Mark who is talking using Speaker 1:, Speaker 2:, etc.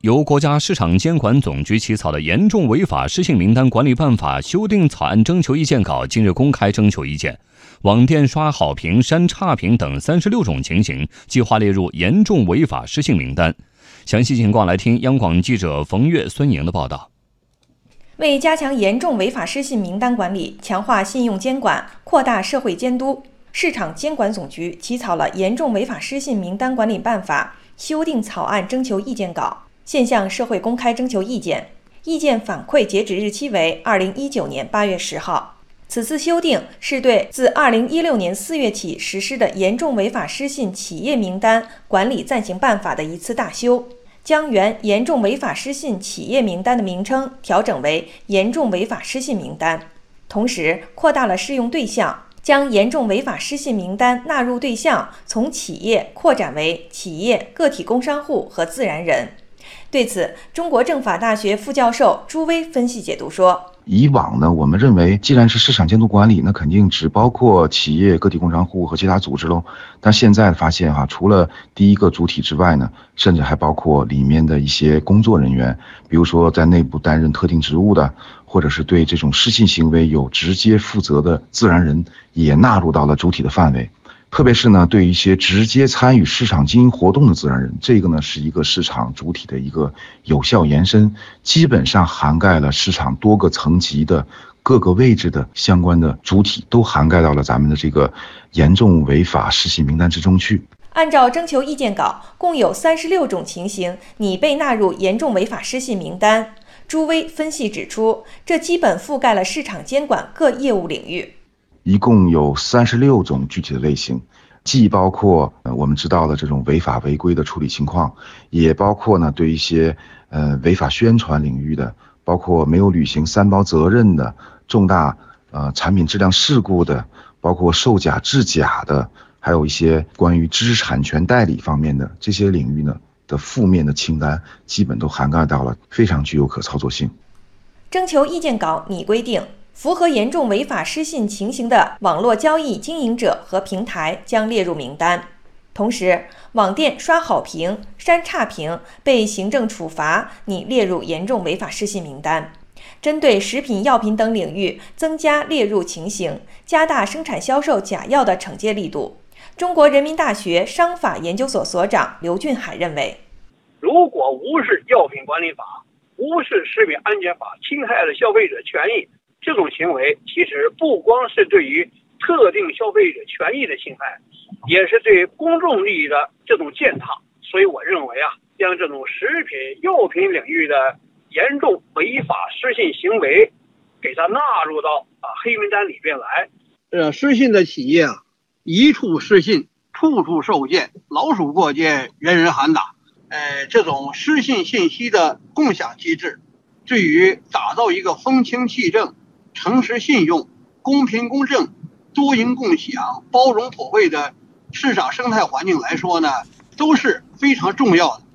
Speaker 1: 由国家市场监管总局起草的《严重违法失信名单管理办法》修订草案征求意见稿近日公开征求意见，网店刷好评、删差评等三十六种情形计划列入严重违法失信名单。详细情况来听央广记者冯月、孙莹的报道。
Speaker 2: 为加强严重违法失信名单管理，强化信用监管，扩大社会监督，市场监管总局起草了《严重违法失信名单管理办法》修订草案征求意见稿。现向社会公开征求意见，意见反馈截止日期为二零一九年八月十号。此次修订是对自二零一六年四月起实施的严重违法失信企业名单管理暂行办法的一次大修，将原严重违法失信企业名单的名称调整为严重违法失信名单，同时扩大了适用对象，将严重违法失信名单纳入对象从企业扩展为企业、个体工商户和自然人。对此，中国政法大学副教授朱威分析解读说：“
Speaker 3: 以往呢，我们认为既然是市场监督管理，那肯定只包括企业、个体工商户和其他组织喽。但现在发现哈，除了第一个主体之外呢，甚至还包括里面的一些工作人员，比如说在内部担任特定职务的，或者是对这种失信行为有直接负责的自然人，也纳入到了主体的范围。”特别是呢，对一些直接参与市场经营活动的自然人，这个呢是一个市场主体的一个有效延伸，基本上涵盖了市场多个层级的各个位置的相关的主体，都涵盖到了咱们的这个严重违法失信名单之中去。
Speaker 2: 按照征求意见稿，共有三十六种情形拟被纳入严重违法失信名单。朱威分析指出，这基本覆盖了市场监管各业务领域。
Speaker 3: 一共有三十六种具体的类型，既包括我们知道的这种违法违规的处理情况，也包括呢对一些呃违法宣传领域的，包括没有履行三包责任的重大呃产品质量事故的，包括售假制假的，还有一些关于知识产权代理方面的这些领域呢的负面的清单，基本都涵盖到了，非常具有可操作性。
Speaker 2: 征求意见稿拟规定。符合严重违法失信情形的网络交易经营者和平台将列入名单。同时，网店刷好评、删差评被行政处罚拟列入严重违法失信名单。针对食品药品等领域增加列入情形，加大生产销售假药的惩戒力度。中国人民大学商法研究所所长刘俊海认为，
Speaker 4: 如果无视药品管理法、无视食品安全法，侵害了消费者权益。这种行为其实不光是对于特定消费者权益的侵害，也是对公众利益的这种践踏。所以我认为啊，将这种食品药品领域的严重违法失信行为，给它纳入到啊黑名单里边来。
Speaker 5: 呃，失信的企业啊，一处失信，处处受限，老鼠过街，人人喊打。呃，这种失信信息的共享机制，对于打造一个风清气正。诚实信用、公平公正、多赢共享、包容普惠的市场生态环境来说呢，都是非常重要的。